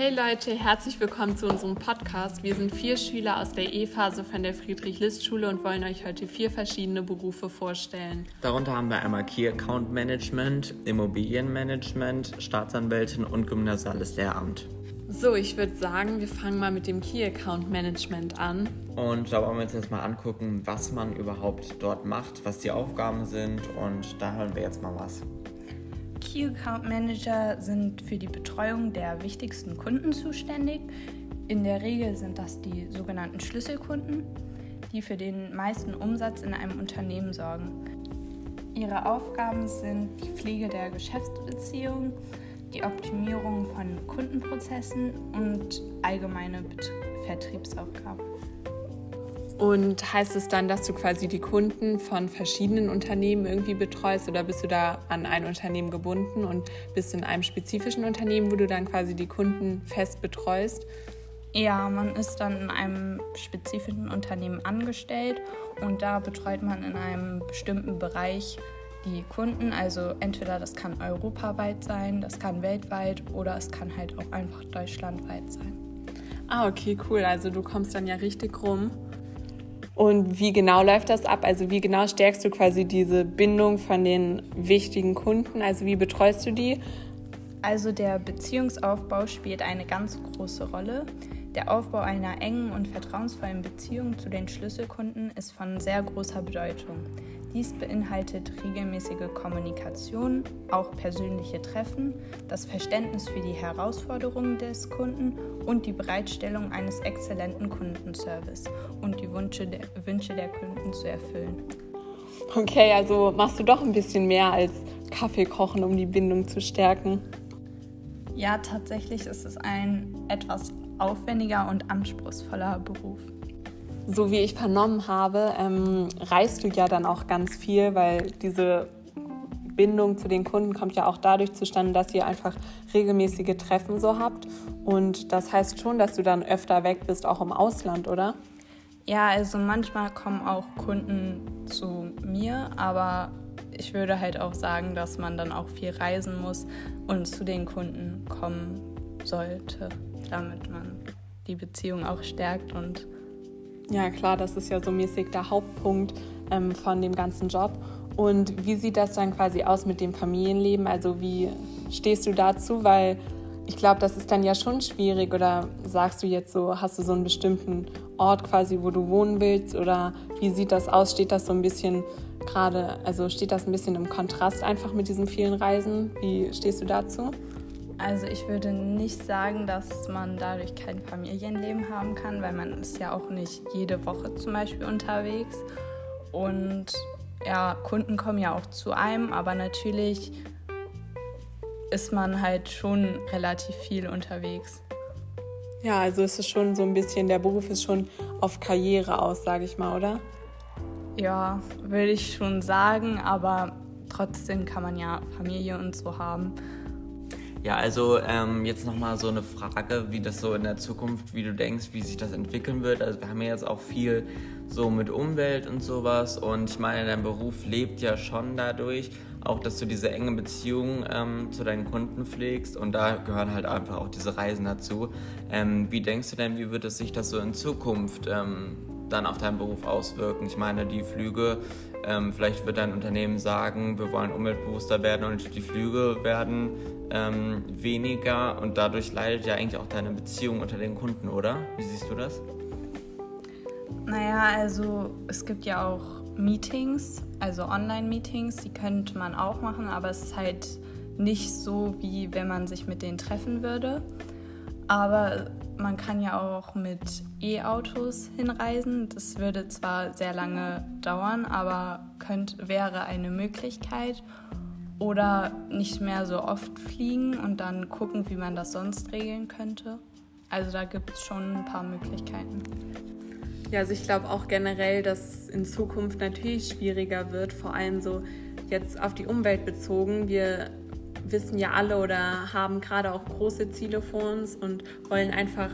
Hey Leute, herzlich willkommen zu unserem Podcast. Wir sind vier Schüler aus der E-Phase von der Friedrich-List-Schule und wollen euch heute vier verschiedene Berufe vorstellen. Darunter haben wir einmal Key Account Management, Immobilienmanagement, Staatsanwältin und gymnasiales Lehramt. So, ich würde sagen, wir fangen mal mit dem Key Account Management an. Und da wollen wir uns jetzt mal angucken, was man überhaupt dort macht, was die Aufgaben sind und da hören wir jetzt mal was. Key Account Manager sind für die Betreuung der wichtigsten Kunden zuständig. In der Regel sind das die sogenannten Schlüsselkunden, die für den meisten Umsatz in einem Unternehmen sorgen. Ihre Aufgaben sind die Pflege der Geschäftsbeziehungen, die Optimierung von Kundenprozessen und allgemeine Vertriebsaufgaben. Und heißt es dann, dass du quasi die Kunden von verschiedenen Unternehmen irgendwie betreust oder bist du da an ein Unternehmen gebunden und bist in einem spezifischen Unternehmen, wo du dann quasi die Kunden fest betreust? Ja, man ist dann in einem spezifischen Unternehmen angestellt und da betreut man in einem bestimmten Bereich die Kunden. Also entweder das kann europaweit sein, das kann weltweit oder es kann halt auch einfach deutschlandweit sein. Ah, okay, cool. Also du kommst dann ja richtig rum. Und wie genau läuft das ab? Also wie genau stärkst du quasi diese Bindung von den wichtigen Kunden? Also wie betreust du die? Also der Beziehungsaufbau spielt eine ganz große Rolle. Der Aufbau einer engen und vertrauensvollen Beziehung zu den Schlüsselkunden ist von sehr großer Bedeutung. Dies beinhaltet regelmäßige Kommunikation, auch persönliche Treffen, das Verständnis für die Herausforderungen des Kunden und die Bereitstellung eines exzellenten Kundenservice und die Wünsche der, Wünsche der Kunden zu erfüllen. Okay, also machst du doch ein bisschen mehr als Kaffee kochen, um die Bindung zu stärken. Ja, tatsächlich ist es ein etwas aufwendiger und anspruchsvoller Beruf so wie ich vernommen habe, ähm, reist du ja dann auch ganz viel, weil diese Bindung zu den Kunden kommt ja auch dadurch zustande, dass ihr einfach regelmäßige Treffen so habt. Und das heißt schon, dass du dann öfter weg bist, auch im Ausland, oder? Ja, also manchmal kommen auch Kunden zu mir, aber ich würde halt auch sagen, dass man dann auch viel reisen muss und zu den Kunden kommen sollte, damit man die Beziehung auch stärkt und ja, klar, das ist ja so mäßig der Hauptpunkt ähm, von dem ganzen Job. Und wie sieht das dann quasi aus mit dem Familienleben? Also wie stehst du dazu? Weil ich glaube, das ist dann ja schon schwierig. Oder sagst du jetzt so, hast du so einen bestimmten Ort quasi, wo du wohnen willst? Oder wie sieht das aus? Steht das so ein bisschen gerade, also steht das ein bisschen im Kontrast einfach mit diesen vielen Reisen? Wie stehst du dazu? Also ich würde nicht sagen, dass man dadurch kein Familienleben haben kann, weil man ist ja auch nicht jede Woche zum Beispiel unterwegs. Und ja, Kunden kommen ja auch zu einem, aber natürlich ist man halt schon relativ viel unterwegs. Ja, also ist es schon so ein bisschen, der Beruf ist schon auf Karriere aus, sage ich mal, oder? Ja, würde ich schon sagen, aber trotzdem kann man ja Familie und so haben. Ja, also ähm, jetzt nochmal so eine Frage, wie das so in der Zukunft, wie du denkst, wie sich das entwickeln wird. Also wir haben ja jetzt auch viel so mit Umwelt und sowas und ich meine, dein Beruf lebt ja schon dadurch, auch dass du diese enge Beziehung ähm, zu deinen Kunden pflegst und da gehören halt einfach auch diese Reisen dazu. Ähm, wie denkst du denn, wie wird es sich das so in Zukunft ähm, dann auf deinen Beruf auswirken? Ich meine, die Flüge ähm, vielleicht wird dein Unternehmen sagen, wir wollen umweltbewusster werden und die Flüge werden ähm, weniger und dadurch leidet ja eigentlich auch deine Beziehung unter den Kunden, oder? Wie siehst du das? Naja, also es gibt ja auch Meetings, also Online-Meetings, die könnte man auch machen, aber es ist halt nicht so, wie wenn man sich mit denen treffen würde. Aber man kann ja auch mit E-Autos hinreisen. Das würde zwar sehr lange dauern, aber könnt, wäre eine Möglichkeit. Oder nicht mehr so oft fliegen und dann gucken, wie man das sonst regeln könnte. Also da gibt es schon ein paar Möglichkeiten. Ja, also ich glaube auch generell, dass es in Zukunft natürlich schwieriger wird, vor allem so jetzt auf die Umwelt bezogen. Wir wissen ja alle oder haben gerade auch große Ziele vor uns und wollen einfach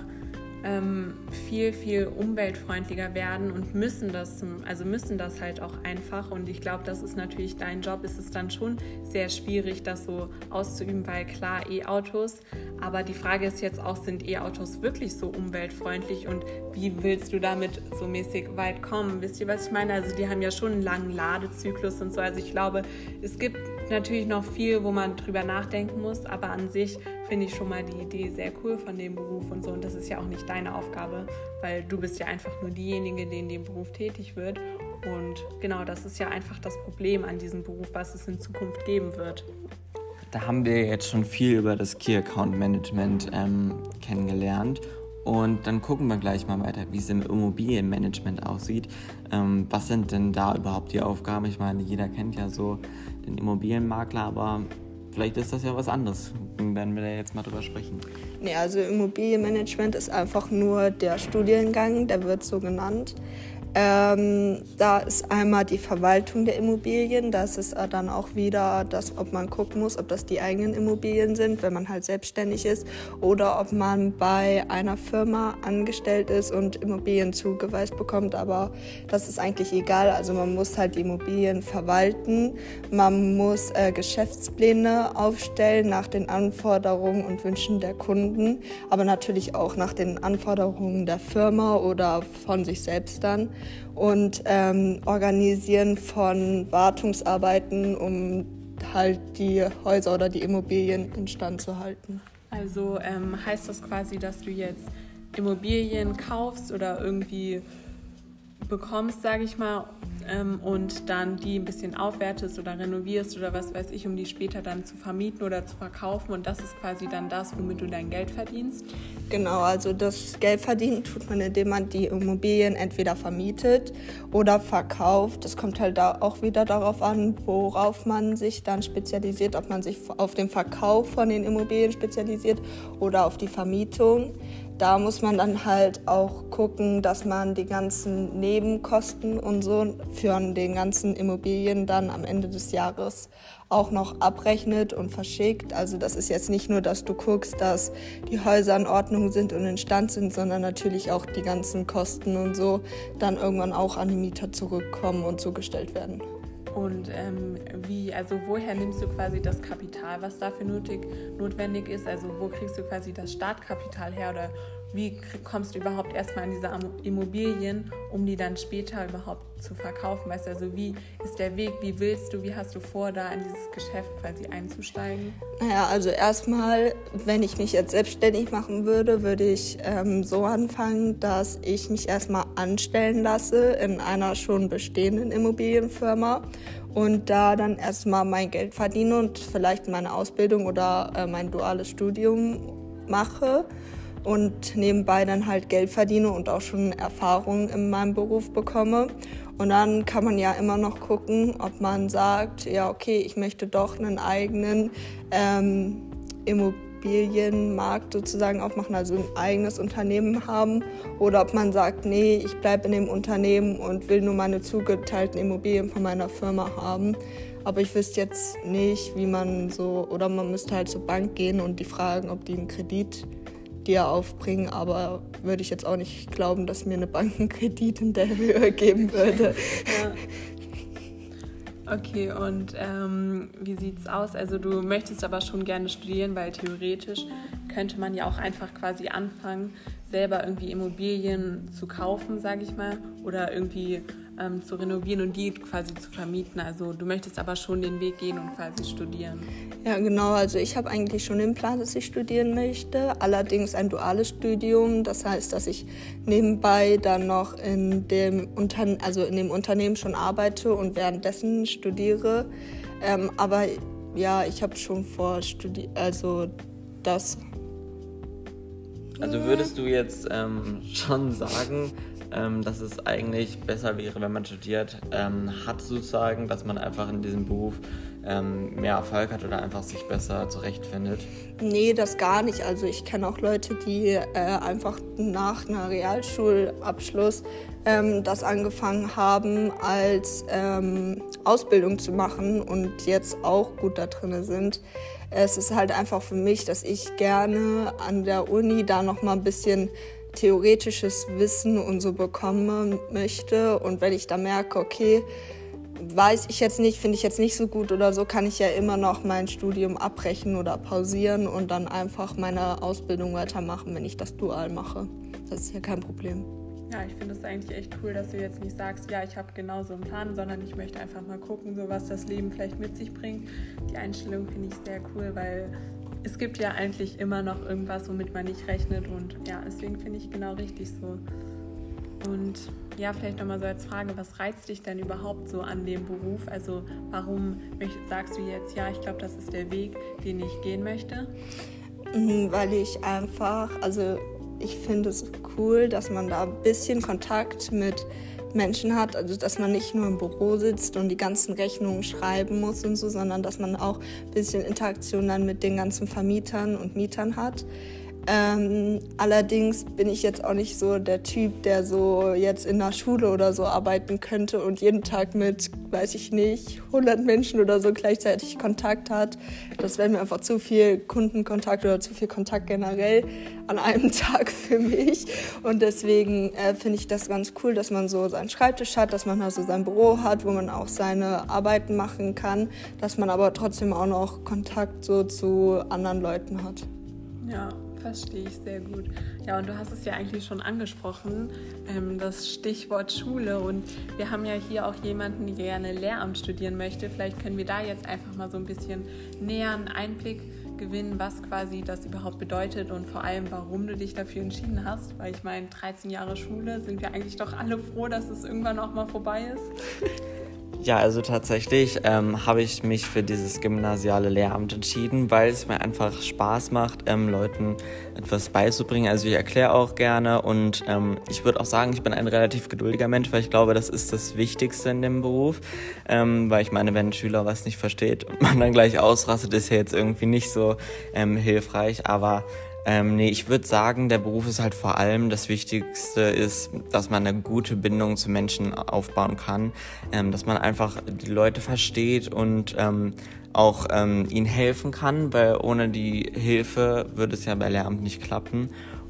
ähm, viel, viel umweltfreundlicher werden und müssen das, also müssen das halt auch einfach. Und ich glaube, das ist natürlich dein Job. Es ist dann schon sehr schwierig, das so auszuüben, weil klar, E-Autos, aber die Frage ist jetzt auch, sind E-Autos wirklich so umweltfreundlich und wie willst du damit so mäßig weit kommen? Wisst ihr, was ich meine? Also die haben ja schon einen langen Ladezyklus und so. Also ich glaube, es gibt natürlich noch viel, wo man drüber nachdenken muss, aber an sich finde ich schon mal die Idee sehr cool von dem Beruf und so. Und das ist ja auch nicht deine Aufgabe, weil du bist ja einfach nur diejenige, die in dem Beruf tätig wird. Und genau, das ist ja einfach das Problem an diesem Beruf, was es in Zukunft geben wird. Da haben wir jetzt schon viel über das Key Account Management ähm, kennengelernt. Und dann gucken wir gleich mal weiter, wie es im Immobilienmanagement aussieht. Ähm, was sind denn da überhaupt die Aufgaben? Ich meine, jeder kennt ja so den Immobilienmakler, aber vielleicht ist das ja was anderes. Dann werden wir da jetzt mal drüber sprechen. Nee, also Immobilienmanagement ist einfach nur der Studiengang, der wird so genannt. Ähm, da ist einmal die Verwaltung der Immobilien. Das ist dann auch wieder das, ob man gucken muss, ob das die eigenen Immobilien sind, wenn man halt selbstständig ist, oder ob man bei einer Firma angestellt ist und Immobilien zugeweist bekommt. Aber das ist eigentlich egal. Also man muss halt die Immobilien verwalten. Man muss äh, Geschäftspläne aufstellen nach den Anforderungen und Wünschen der Kunden, aber natürlich auch nach den Anforderungen der Firma oder von sich selbst dann und ähm, Organisieren von Wartungsarbeiten, um halt die Häuser oder die Immobilien instand zu halten. Also ähm, heißt das quasi, dass du jetzt Immobilien kaufst oder irgendwie bekommst, sage ich mal, ähm, und dann die ein bisschen aufwertest oder renovierst oder was weiß ich, um die später dann zu vermieten oder zu verkaufen. Und das ist quasi dann das, womit du dein Geld verdienst. Genau, also das Geld verdienen tut man, indem man die Immobilien entweder vermietet oder verkauft. Das kommt halt auch wieder darauf an, worauf man sich dann spezialisiert, ob man sich auf den Verkauf von den Immobilien spezialisiert oder auf die Vermietung. Da muss man dann halt auch gucken, dass man die ganzen Nebenkosten und so für den ganzen Immobilien dann am Ende des Jahres auch noch abrechnet und verschickt. Also das ist jetzt nicht nur, dass du guckst, dass die Häuser in Ordnung sind und in Stand sind, sondern natürlich auch die ganzen Kosten und so dann irgendwann auch an die Mieter zurückkommen und zugestellt werden. Und ähm, wie, also woher nimmst du quasi das Kapital, was dafür nötig, notwendig ist? Also wo kriegst du quasi das Startkapital her oder wie kommst du überhaupt erstmal an diese Immobilien, um die dann später überhaupt zu verkaufen? Weißt du, also wie ist der Weg, wie willst du, wie hast du vor, da in dieses Geschäft quasi einzusteigen? Naja, also erstmal, wenn ich mich jetzt selbstständig machen würde, würde ich ähm, so anfangen, dass ich mich erstmal anstellen lasse in einer schon bestehenden Immobilienfirma und da dann erstmal mein Geld verdiene und vielleicht meine Ausbildung oder äh, mein duales Studium mache und nebenbei dann halt Geld verdiene und auch schon Erfahrung in meinem Beruf bekomme. Und dann kann man ja immer noch gucken, ob man sagt, ja, okay, ich möchte doch einen eigenen ähm, Immobilienmarkt sozusagen aufmachen, also ein eigenes Unternehmen haben. Oder ob man sagt, nee, ich bleibe in dem Unternehmen und will nur meine zugeteilten Immobilien von meiner Firma haben. Aber ich wüsste jetzt nicht, wie man so, oder man müsste halt zur Bank gehen und die fragen, ob die einen Kredit dir aufbringen, aber würde ich jetzt auch nicht glauben, dass mir eine Bankenkredit in der Höhe geben würde. Ja. Okay, und ähm, wie sieht's aus? Also du möchtest aber schon gerne studieren, weil theoretisch könnte man ja auch einfach quasi anfangen, selber irgendwie Immobilien zu kaufen, sage ich mal, oder irgendwie ähm, zu renovieren und die quasi zu vermieten. Also du möchtest aber schon den Weg gehen und quasi studieren. Ja, genau. Also ich habe eigentlich schon den Plan, dass ich studieren möchte. Allerdings ein duales Studium. Das heißt, dass ich nebenbei dann noch in dem, Unterne also in dem Unternehmen schon arbeite und währenddessen studiere. Ähm, aber ja, ich habe schon vor, studi also das. Also würdest du jetzt ähm, schon sagen, ähm, dass es eigentlich besser wäre, wenn man studiert ähm, hat, sozusagen, dass man einfach in diesem Beruf ähm, mehr Erfolg hat oder einfach sich besser zurechtfindet? Nee, das gar nicht. Also ich kenne auch Leute, die äh, einfach nach einer Realschulabschluss ähm, das angefangen haben, als ähm, Ausbildung zu machen und jetzt auch gut da drin sind. Es ist halt einfach für mich, dass ich gerne an der Uni da noch mal ein bisschen theoretisches Wissen und so bekommen möchte. Und wenn ich da merke, okay, weiß ich jetzt nicht, finde ich jetzt nicht so gut oder so, kann ich ja immer noch mein Studium abbrechen oder pausieren und dann einfach meine Ausbildung weitermachen, wenn ich das dual mache. Das ist ja kein Problem. Ja, ich finde es eigentlich echt cool, dass du jetzt nicht sagst, ja, ich habe genau so einen Plan, sondern ich möchte einfach mal gucken, so was das Leben vielleicht mit sich bringt. Die Einstellung finde ich sehr cool, weil es gibt ja eigentlich immer noch irgendwas, womit man nicht rechnet und ja, deswegen finde ich genau richtig so. Und ja, vielleicht nochmal so als Frage, was reizt dich denn überhaupt so an dem Beruf? Also warum sagst du jetzt, ja, ich glaube, das ist der Weg, den ich gehen möchte? Mhm, weil ich einfach, also ich finde es cool, dass man da ein bisschen Kontakt mit Menschen hat, also dass man nicht nur im Büro sitzt und die ganzen Rechnungen schreiben muss und so, sondern dass man auch ein bisschen Interaktion dann mit den ganzen Vermietern und Mietern hat. Ähm, allerdings bin ich jetzt auch nicht so der Typ, der so jetzt in der Schule oder so arbeiten könnte und jeden Tag mit, weiß ich nicht, 100 Menschen oder so gleichzeitig Kontakt hat. Das wäre mir einfach zu viel Kundenkontakt oder zu viel Kontakt generell an einem Tag für mich. Und deswegen äh, finde ich das ganz cool, dass man so seinen Schreibtisch hat, dass man also sein Büro hat, wo man auch seine Arbeiten machen kann, dass man aber trotzdem auch noch Kontakt so zu anderen Leuten hat. Ja, verstehe ich sehr gut. Ja, und du hast es ja eigentlich schon angesprochen, ähm, das Stichwort Schule. Und wir haben ja hier auch jemanden, der gerne Lehramt studieren möchte. Vielleicht können wir da jetzt einfach mal so ein bisschen näher einen Einblick gewinnen, was quasi das überhaupt bedeutet und vor allem, warum du dich dafür entschieden hast. Weil ich meine, 13 Jahre Schule sind wir eigentlich doch alle froh, dass es irgendwann auch mal vorbei ist. Ja, also tatsächlich ähm, habe ich mich für dieses gymnasiale Lehramt entschieden, weil es mir einfach Spaß macht, ähm, Leuten etwas beizubringen. Also ich erkläre auch gerne und ähm, ich würde auch sagen, ich bin ein relativ geduldiger Mensch, weil ich glaube, das ist das Wichtigste in dem Beruf. Ähm, weil ich meine, wenn ein Schüler was nicht versteht und man dann gleich ausrastet, ist ja jetzt irgendwie nicht so ähm, hilfreich. Aber ähm, nee, ich würde sagen, der Beruf ist halt vor allem das Wichtigste ist, dass man eine gute Bindung zu Menschen aufbauen kann, ähm, dass man einfach die Leute versteht und ähm, auch ähm, ihnen helfen kann, weil ohne die Hilfe würde es ja bei Lehramt nicht klappen.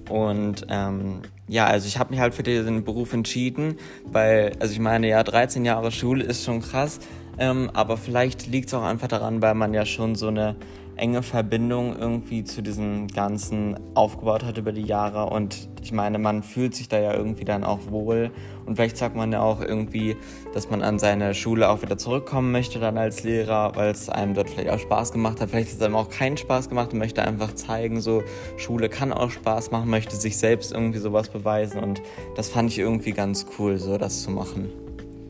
Und ähm, ja, also ich habe mich halt für diesen Beruf entschieden, weil, also ich meine, ja, 13 Jahre Schule ist schon krass, ähm, aber vielleicht liegt es auch einfach daran, weil man ja schon so eine enge Verbindung irgendwie zu diesem Ganzen aufgebaut hat über die Jahre. Und ich meine, man fühlt sich da ja irgendwie dann auch wohl. Und vielleicht sagt man ja auch irgendwie, dass man an seine Schule auch wieder zurückkommen möchte dann als Lehrer, weil es einem dort vielleicht auch Spaß gemacht hat. Vielleicht hat es einem auch keinen Spaß gemacht und möchte einfach zeigen, so Schule kann auch Spaß machen, möchte sich selbst irgendwie sowas beweisen. Und das fand ich irgendwie ganz cool, so das zu machen.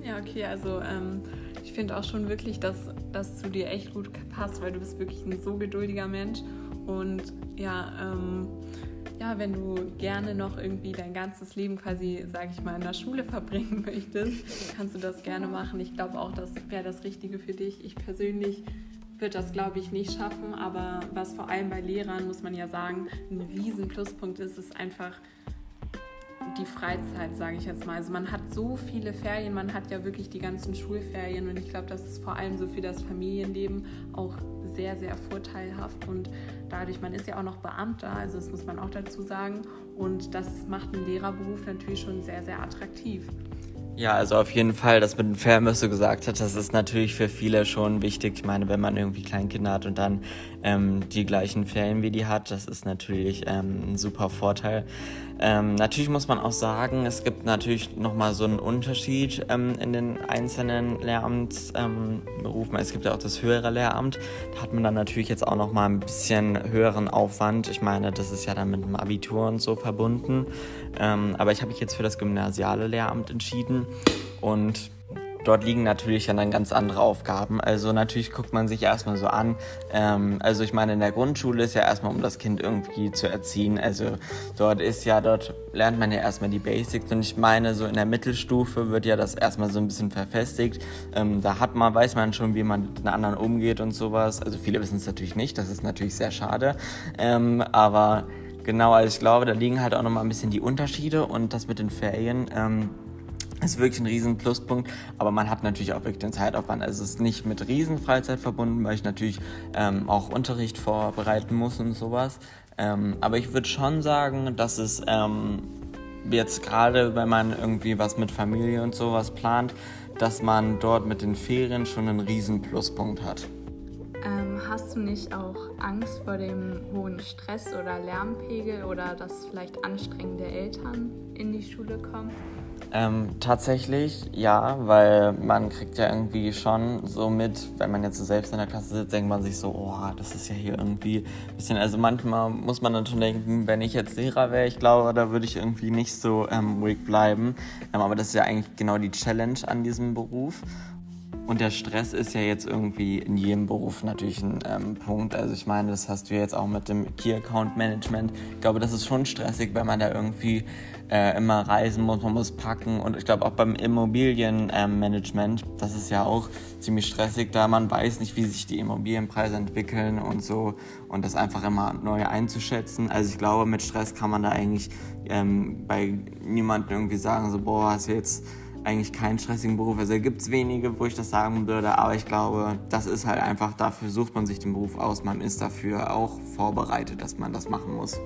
Ja, okay, also ähm ich finde auch schon wirklich, dass das zu dir echt gut passt, weil du bist wirklich ein so geduldiger Mensch. Und ja, ähm, ja, wenn du gerne noch irgendwie dein ganzes Leben quasi, sage ich mal, in der Schule verbringen möchtest, kannst du das gerne machen. Ich glaube auch, das wäre das Richtige für dich. Ich persönlich würde das, glaube ich, nicht schaffen, aber was vor allem bei Lehrern, muss man ja sagen, ein riesen Pluspunkt ist, ist einfach, die Freizeit, sage ich jetzt mal. Also man hat so viele Ferien, man hat ja wirklich die ganzen Schulferien und ich glaube, das ist vor allem so für das Familienleben auch sehr, sehr vorteilhaft und dadurch, man ist ja auch noch Beamter, also das muss man auch dazu sagen und das macht einen Lehrerberuf natürlich schon sehr, sehr attraktiv. Ja, also auf jeden Fall, das mit den Ferien, was du gesagt hast, das ist natürlich für viele schon wichtig. Ich meine, wenn man irgendwie Kleinkinder hat und dann ähm, die gleichen Ferien wie die hat, das ist natürlich ähm, ein super Vorteil. Ähm, natürlich muss man auch sagen, es gibt natürlich nochmal so einen Unterschied ähm, in den einzelnen Lehramtsberufen. es gibt ja auch das höhere Lehramt. Da hat man dann natürlich jetzt auch nochmal ein bisschen höheren Aufwand. Ich meine, das ist ja dann mit dem Abitur und so verbunden. Ähm, aber ich habe mich jetzt für das gymnasiale Lehramt entschieden und dort liegen natürlich dann ganz andere Aufgaben. Also natürlich guckt man sich erstmal so an. Ähm, also ich meine, in der Grundschule ist ja erstmal, um das Kind irgendwie zu erziehen. Also dort ist ja, dort lernt man ja erstmal die Basics. Und ich meine, so in der Mittelstufe wird ja das erstmal so ein bisschen verfestigt. Ähm, da hat man, weiß man schon, wie man mit den anderen umgeht und sowas. Also viele wissen es natürlich nicht. Das ist natürlich sehr schade. Ähm, aber genau, also ich glaube, da liegen halt auch nochmal ein bisschen die Unterschiede und das mit den Ferien. Ist wirklich ein riesen Pluspunkt, aber man hat natürlich auch wirklich den Zeitaufwand. Also es ist nicht mit riesen Freizeit verbunden, weil ich natürlich ähm, auch Unterricht vorbereiten muss und sowas. Ähm, aber ich würde schon sagen, dass es ähm, jetzt gerade, wenn man irgendwie was mit Familie und sowas plant, dass man dort mit den Ferien schon einen riesen Pluspunkt hat. Ähm, hast du nicht auch Angst vor dem hohen Stress oder Lärmpegel oder dass vielleicht anstrengende Eltern in die Schule kommen? Ähm, tatsächlich ja, weil man kriegt ja irgendwie schon so mit, wenn man jetzt so selbst in der Klasse sitzt, denkt man sich so, oh, das ist ja hier irgendwie ein bisschen, also manchmal muss man dann schon denken, wenn ich jetzt Lehrer wäre, ich glaube, da würde ich irgendwie nicht so ähm, ruhig bleiben. Ähm, aber das ist ja eigentlich genau die Challenge an diesem Beruf. Und der Stress ist ja jetzt irgendwie in jedem Beruf natürlich ein ähm, Punkt. Also ich meine, das hast du jetzt auch mit dem Key Account Management. Ich glaube, das ist schon stressig, wenn man da irgendwie äh, immer reisen muss, man muss packen. Und ich glaube auch beim Immobilienmanagement, ähm, das ist ja auch ziemlich stressig, da man weiß nicht, wie sich die Immobilienpreise entwickeln und so. Und das einfach immer neu einzuschätzen. Also ich glaube, mit Stress kann man da eigentlich ähm, bei niemandem irgendwie sagen, so, boah, hast du jetzt eigentlich keinen stressigen Beruf. Also gibt es wenige, wo ich das sagen würde, aber ich glaube, das ist halt einfach, dafür sucht man sich den Beruf aus. Man ist dafür auch vorbereitet, dass man das machen muss.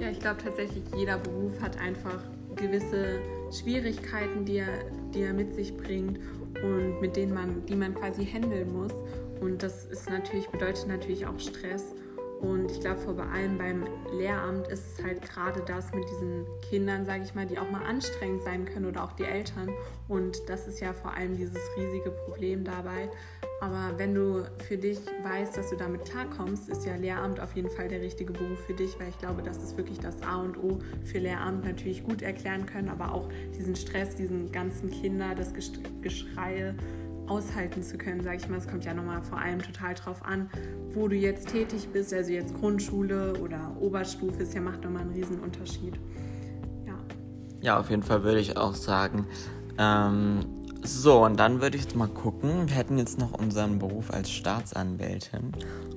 Ja, ich glaube tatsächlich, jeder Beruf hat einfach gewisse Schwierigkeiten, die er, die er mit sich bringt und mit denen man, die man quasi handeln muss. Und das ist natürlich, bedeutet natürlich auch Stress. Und ich glaube, vor allem beim Lehramt ist es halt gerade das mit diesen Kindern, sage ich mal, die auch mal anstrengend sein können oder auch die Eltern. Und das ist ja vor allem dieses riesige Problem dabei. Aber wenn du für dich weißt, dass du damit klarkommst, ist ja Lehramt auf jeden Fall der richtige Beruf für dich, weil ich glaube, das ist wirklich das A und O für Lehramt natürlich gut erklären können, aber auch diesen Stress, diesen ganzen Kinder, das Geschrei aushalten zu können, sage ich mal. Es kommt ja nochmal vor allem total drauf an, wo du jetzt tätig bist. Also jetzt Grundschule oder Oberstufe ist ja macht nochmal einen riesen Unterschied. Ja. Ja, auf jeden Fall würde ich auch sagen. Ähm, so, und dann würde ich jetzt mal gucken. Wir hätten jetzt noch unseren Beruf als Staatsanwältin.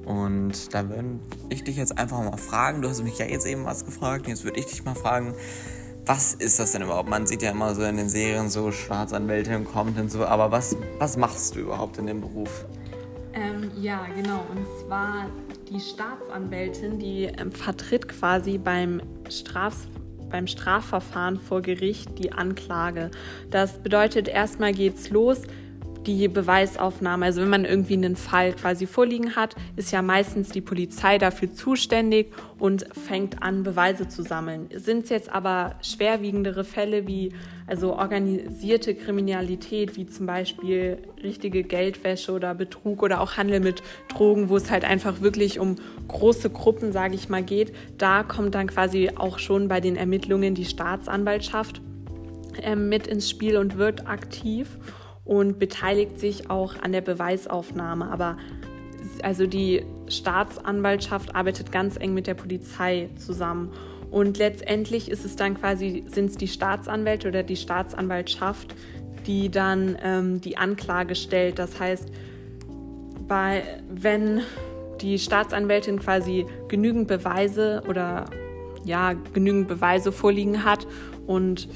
Und da würde ich dich jetzt einfach mal fragen. Du hast mich ja jetzt eben was gefragt. Jetzt würde ich dich mal fragen, was ist das denn überhaupt? Man sieht ja immer so in den Serien so Staatsanwältin kommt und so, aber was, was machst du überhaupt in dem Beruf? Ähm, ja, genau. Und zwar die Staatsanwältin, die ähm, vertritt quasi beim, Straf, beim Strafverfahren vor Gericht die Anklage. Das bedeutet, erstmal geht's los die Beweisaufnahme. Also wenn man irgendwie einen Fall quasi vorliegen hat, ist ja meistens die Polizei dafür zuständig und fängt an, Beweise zu sammeln. Sind es jetzt aber schwerwiegendere Fälle wie also organisierte Kriminalität, wie zum Beispiel richtige Geldwäsche oder Betrug oder auch Handel mit Drogen, wo es halt einfach wirklich um große Gruppen, sage ich mal, geht, da kommt dann quasi auch schon bei den Ermittlungen die Staatsanwaltschaft äh, mit ins Spiel und wird aktiv und beteiligt sich auch an der Beweisaufnahme. Aber also die Staatsanwaltschaft arbeitet ganz eng mit der Polizei zusammen. Und letztendlich ist es dann quasi, sind es die Staatsanwälte oder die Staatsanwaltschaft, die dann ähm, die Anklage stellt. Das heißt, bei, wenn die Staatsanwältin quasi genügend Beweise oder ja, genügend Beweise vorliegen hat und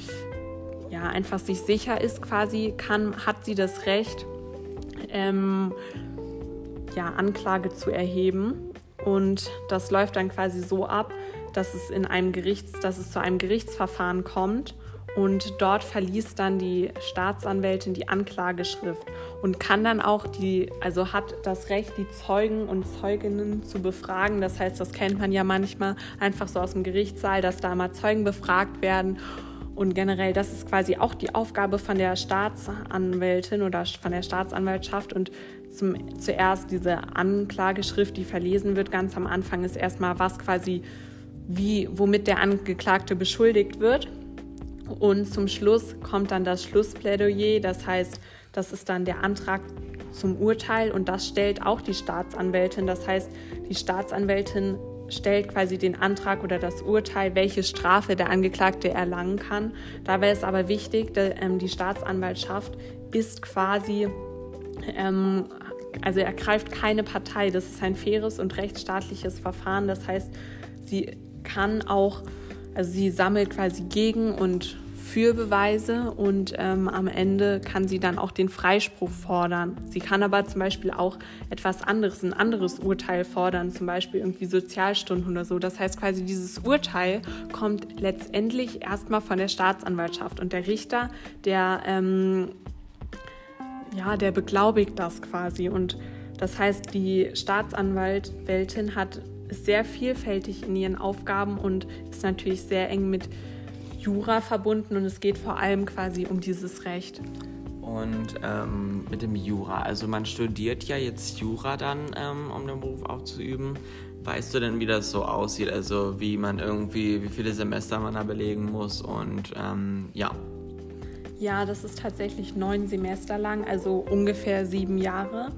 ja, einfach sich sicher ist quasi, kann, hat sie das Recht, ähm, ja, Anklage zu erheben. Und das läuft dann quasi so ab, dass es in einem Gerichts, dass es zu einem Gerichtsverfahren kommt und dort verliest dann die Staatsanwältin die Anklageschrift und kann dann auch die, also hat das Recht, die Zeugen und Zeuginnen zu befragen. Das heißt, das kennt man ja manchmal einfach so aus dem Gerichtssaal, dass da mal Zeugen befragt werden und generell, das ist quasi auch die Aufgabe von der Staatsanwältin oder von der Staatsanwaltschaft. Und zum, zuerst diese Anklageschrift, die verlesen wird, ganz am Anfang ist erstmal was quasi, wie, womit der Angeklagte beschuldigt wird. Und zum Schluss kommt dann das Schlussplädoyer, das heißt, das ist dann der Antrag zum Urteil und das stellt auch die Staatsanwältin. Das heißt, die Staatsanwältin stellt quasi den Antrag oder das Urteil, welche Strafe der Angeklagte erlangen kann. Dabei ist aber wichtig, ähm, die Staatsanwaltschaft ist quasi, ähm, also ergreift keine Partei. Das ist ein faires und rechtsstaatliches Verfahren. Das heißt, sie kann auch, also sie sammelt quasi Gegen- und für Beweise und ähm, am Ende kann sie dann auch den Freispruch fordern. Sie kann aber zum Beispiel auch etwas anderes, ein anderes Urteil fordern, zum Beispiel irgendwie Sozialstunden oder so. Das heißt quasi, dieses Urteil kommt letztendlich erstmal von der Staatsanwaltschaft und der Richter, der, ähm, ja, der beglaubigt das quasi. Und das heißt, die Staatsanwältin hat sehr vielfältig in ihren Aufgaben und ist natürlich sehr eng mit Jura verbunden und es geht vor allem quasi um dieses Recht. Und ähm, mit dem Jura, also man studiert ja jetzt Jura dann, ähm, um den Beruf auszuüben. Weißt du denn, wie das so aussieht? Also wie man irgendwie, wie viele Semester man da belegen muss und ähm, ja. Ja, das ist tatsächlich neun Semester lang, also ungefähr sieben Jahre.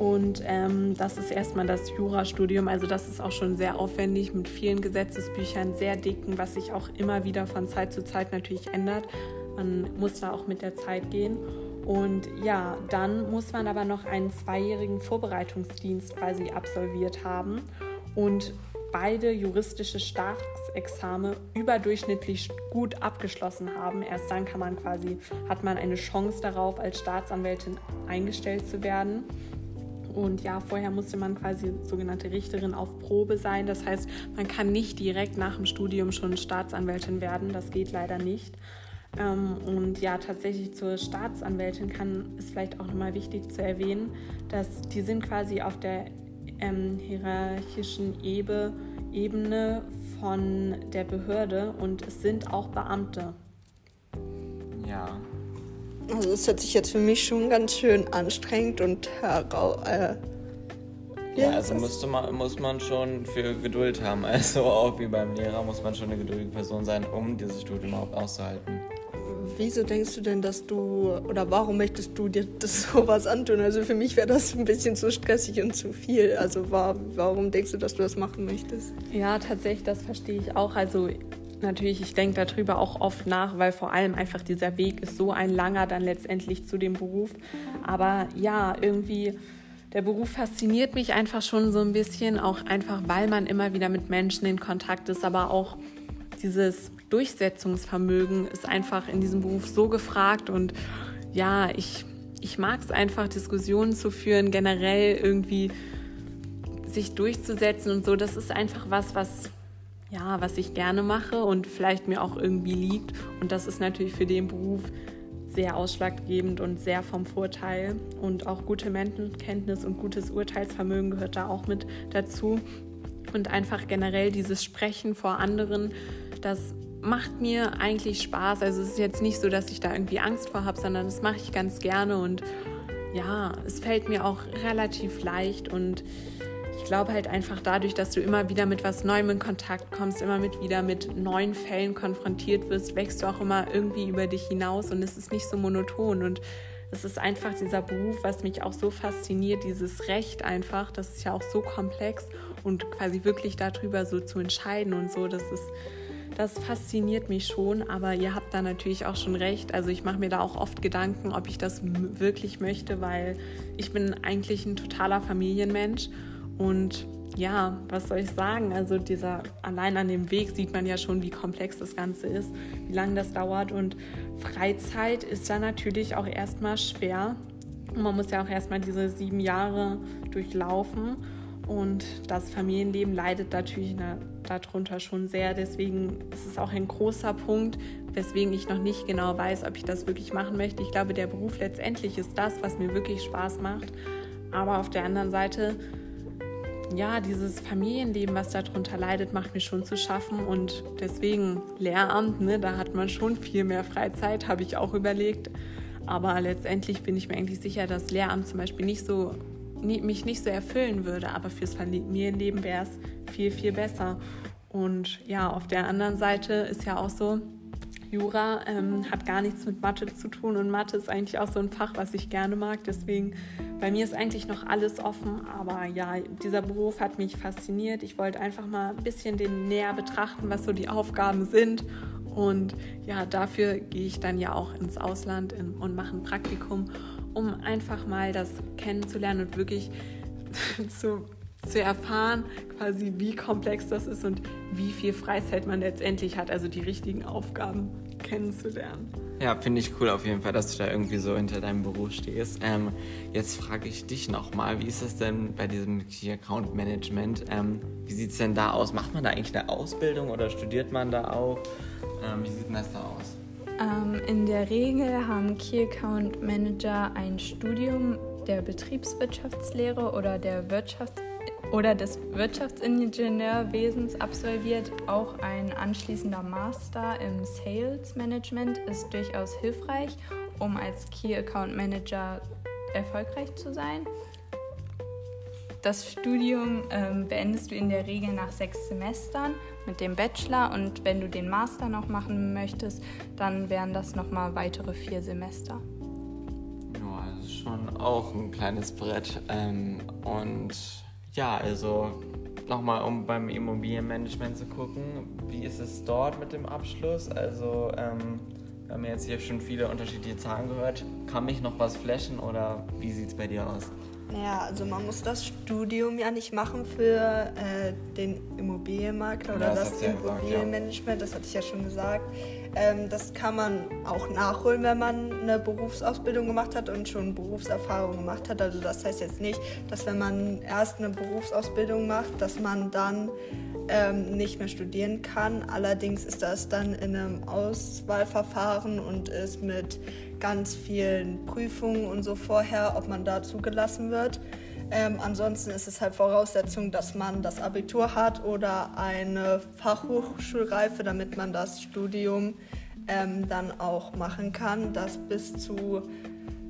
Und ähm, das ist erstmal das Jurastudium. Also das ist auch schon sehr aufwendig mit vielen Gesetzesbüchern, sehr dicken, was sich auch immer wieder von Zeit zu Zeit natürlich ändert. Man muss da auch mit der Zeit gehen. Und ja, dann muss man aber noch einen zweijährigen Vorbereitungsdienst quasi absolviert haben und beide juristische Staatsexamen überdurchschnittlich gut abgeschlossen haben. Erst dann kann man quasi, hat man eine Chance darauf, als Staatsanwältin eingestellt zu werden. Und ja, vorher musste man quasi sogenannte Richterin auf Probe sein. Das heißt, man kann nicht direkt nach dem Studium schon Staatsanwältin werden. Das geht leider nicht. Ähm, und ja, tatsächlich zur Staatsanwältin kann es vielleicht auch nochmal wichtig zu erwähnen, dass die sind quasi auf der ähm, hierarchischen Ebene, Ebene von der Behörde und es sind auch Beamte. Ja, also es hört sich jetzt für mich schon ganz schön anstrengend und herau äh, ja, also musste man, muss man schon für Geduld haben. Also auch wie beim Lehrer muss man schon eine geduldige Person sein, um dieses Studium auch auszuhalten. Wieso denkst du denn, dass du oder warum möchtest du dir das sowas antun? Also für mich wäre das ein bisschen zu stressig und zu viel. Also war, warum denkst du, dass du das machen möchtest? Ja, tatsächlich, das verstehe ich auch. Also natürlich, ich denke darüber auch oft nach, weil vor allem einfach dieser Weg ist so ein langer dann letztendlich zu dem Beruf. Aber ja, irgendwie der Beruf fasziniert mich einfach schon so ein bisschen, auch einfach, weil man immer wieder mit Menschen in Kontakt ist, aber auch dieses Durchsetzungsvermögen ist einfach in diesem Beruf so gefragt und ja, ich, ich mag es einfach, Diskussionen zu führen, generell irgendwie sich durchzusetzen und so. Das ist einfach was, was ja, was ich gerne mache und vielleicht mir auch irgendwie liegt. Und das ist natürlich für den Beruf sehr ausschlaggebend und sehr vom Vorteil. Und auch gute Menschenkenntnis und gutes Urteilsvermögen gehört da auch mit dazu. Und einfach generell dieses Sprechen vor anderen, das macht mir eigentlich Spaß. Also es ist jetzt nicht so, dass ich da irgendwie Angst vor habe, sondern das mache ich ganz gerne und ja, es fällt mir auch relativ leicht und glaube halt einfach dadurch, dass du immer wieder mit was Neuem in Kontakt kommst, immer mit wieder mit neuen Fällen konfrontiert wirst, wächst du auch immer irgendwie über dich hinaus und es ist nicht so monoton und es ist einfach dieser Beruf, was mich auch so fasziniert, dieses Recht einfach, das ist ja auch so komplex und quasi wirklich darüber so zu entscheiden und so, das ist das fasziniert mich schon, aber ihr habt da natürlich auch schon recht. Also ich mache mir da auch oft Gedanken, ob ich das wirklich möchte, weil ich bin eigentlich ein totaler Familienmensch und ja, was soll ich sagen? Also dieser allein an dem Weg sieht man ja schon, wie komplex das Ganze ist, wie lange das dauert. Und Freizeit ist da natürlich auch erstmal schwer. Und man muss ja auch erstmal diese sieben Jahre durchlaufen. Und das Familienleben leidet natürlich darunter schon sehr. Deswegen ist es auch ein großer Punkt, weswegen ich noch nicht genau weiß, ob ich das wirklich machen möchte. Ich glaube, der Beruf letztendlich ist das, was mir wirklich Spaß macht. Aber auf der anderen Seite ja, dieses Familienleben, was darunter leidet, macht mir schon zu schaffen. Und deswegen Lehramt, ne, da hat man schon viel mehr Freizeit, habe ich auch überlegt. Aber letztendlich bin ich mir eigentlich sicher, dass Lehramt zum Beispiel nicht so, mich nicht so erfüllen würde. Aber fürs Familienleben wäre es viel, viel besser. Und ja, auf der anderen Seite ist ja auch so, Jura ähm, hat gar nichts mit Mathe zu tun und Mathe ist eigentlich auch so ein Fach, was ich gerne mag. Deswegen bei mir ist eigentlich noch alles offen, aber ja, dieser Beruf hat mich fasziniert. Ich wollte einfach mal ein bisschen den näher betrachten, was so die Aufgaben sind. Und ja, dafür gehe ich dann ja auch ins Ausland in, und mache ein Praktikum, um einfach mal das kennenzulernen und wirklich zu zu erfahren, quasi wie komplex das ist und wie viel Freizeit man letztendlich hat, also die richtigen Aufgaben kennenzulernen. Ja, finde ich cool auf jeden Fall, dass du da irgendwie so hinter deinem Beruf stehst. Ähm, jetzt frage ich dich nochmal, wie ist es denn bei diesem Key Account Management? Ähm, wie sieht es denn da aus? Macht man da eigentlich eine Ausbildung oder studiert man da auch? Ähm, wie sieht denn das da aus? Ähm, in der Regel haben Key Account Manager ein Studium der Betriebswirtschaftslehre oder der Wirtschaft oder des Wirtschaftsingenieurwesens absolviert. Auch ein anschließender Master im Sales Management ist durchaus hilfreich, um als Key Account Manager erfolgreich zu sein. Das Studium ähm, beendest du in der Regel nach sechs Semestern mit dem Bachelor und wenn du den Master noch machen möchtest, dann wären das nochmal weitere vier Semester. Ja, ist schon auch ein kleines Brett. Ähm, und ja, also nochmal, um beim Immobilienmanagement zu gucken, wie ist es dort mit dem Abschluss? Also, ähm, wir haben jetzt hier schon viele unterschiedliche Zahlen gehört. Kann mich noch was flashen oder wie sieht es bei dir aus? Naja, also man muss das Studium ja nicht machen für äh, den Immobilienmakler oder Ja, das das, hat's ja Immobilienmanagement, das hatte ich ja schon gesagt. Ähm, das kann man auch nachholen, wenn man eine Berufsausbildung gemacht hat und schon Berufserfahrung gemacht hat. Also das heißt jetzt nicht, dass wenn man erst eine Berufsausbildung macht, dass man dann ähm, nicht mehr studieren kann. Allerdings ist das dann in einem Auswahlverfahren und ist mit ganz vielen Prüfungen und so vorher, ob man da zugelassen wird. Ähm, ansonsten ist es halt Voraussetzung, dass man das Abitur hat oder eine Fachhochschulreife, damit man das Studium ähm, dann auch machen kann, das bis zu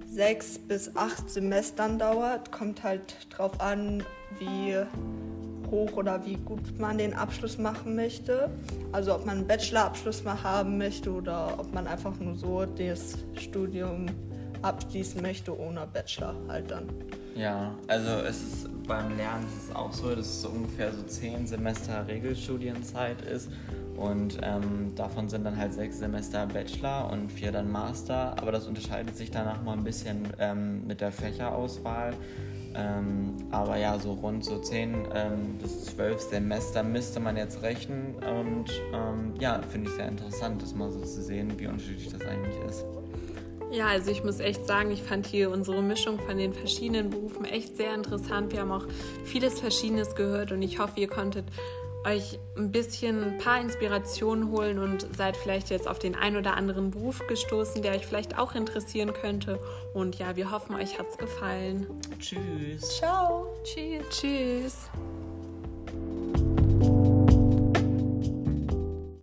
sechs bis acht Semestern dauert. Kommt halt drauf an, wie hoch oder wie gut man den Abschluss machen möchte. Also ob man einen Bachelorabschluss mal haben möchte oder ob man einfach nur so das Studium abschließen möchte ohne Bachelor halt dann. Ja, also es ist beim Lernen ist es auch so, dass es ungefähr so zehn Semester Regelstudienzeit ist und ähm, davon sind dann halt sechs Semester Bachelor und vier dann Master, aber das unterscheidet sich danach mal ein bisschen ähm, mit der Fächerauswahl. Ähm, aber ja, so rund so zehn ähm, bis zwölf Semester müsste man jetzt rechnen und ähm, ja, finde ich sehr interessant, das mal so zu sehen, wie unterschiedlich das eigentlich ist. Ja, also ich muss echt sagen, ich fand hier unsere Mischung von den verschiedenen Berufen echt sehr interessant. Wir haben auch vieles Verschiedenes gehört und ich hoffe, ihr konntet euch ein bisschen ein paar Inspirationen holen und seid vielleicht jetzt auf den ein oder anderen Beruf gestoßen, der euch vielleicht auch interessieren könnte. Und ja, wir hoffen, euch hat's gefallen. Tschüss. Ciao! Tschüss. Tschüss.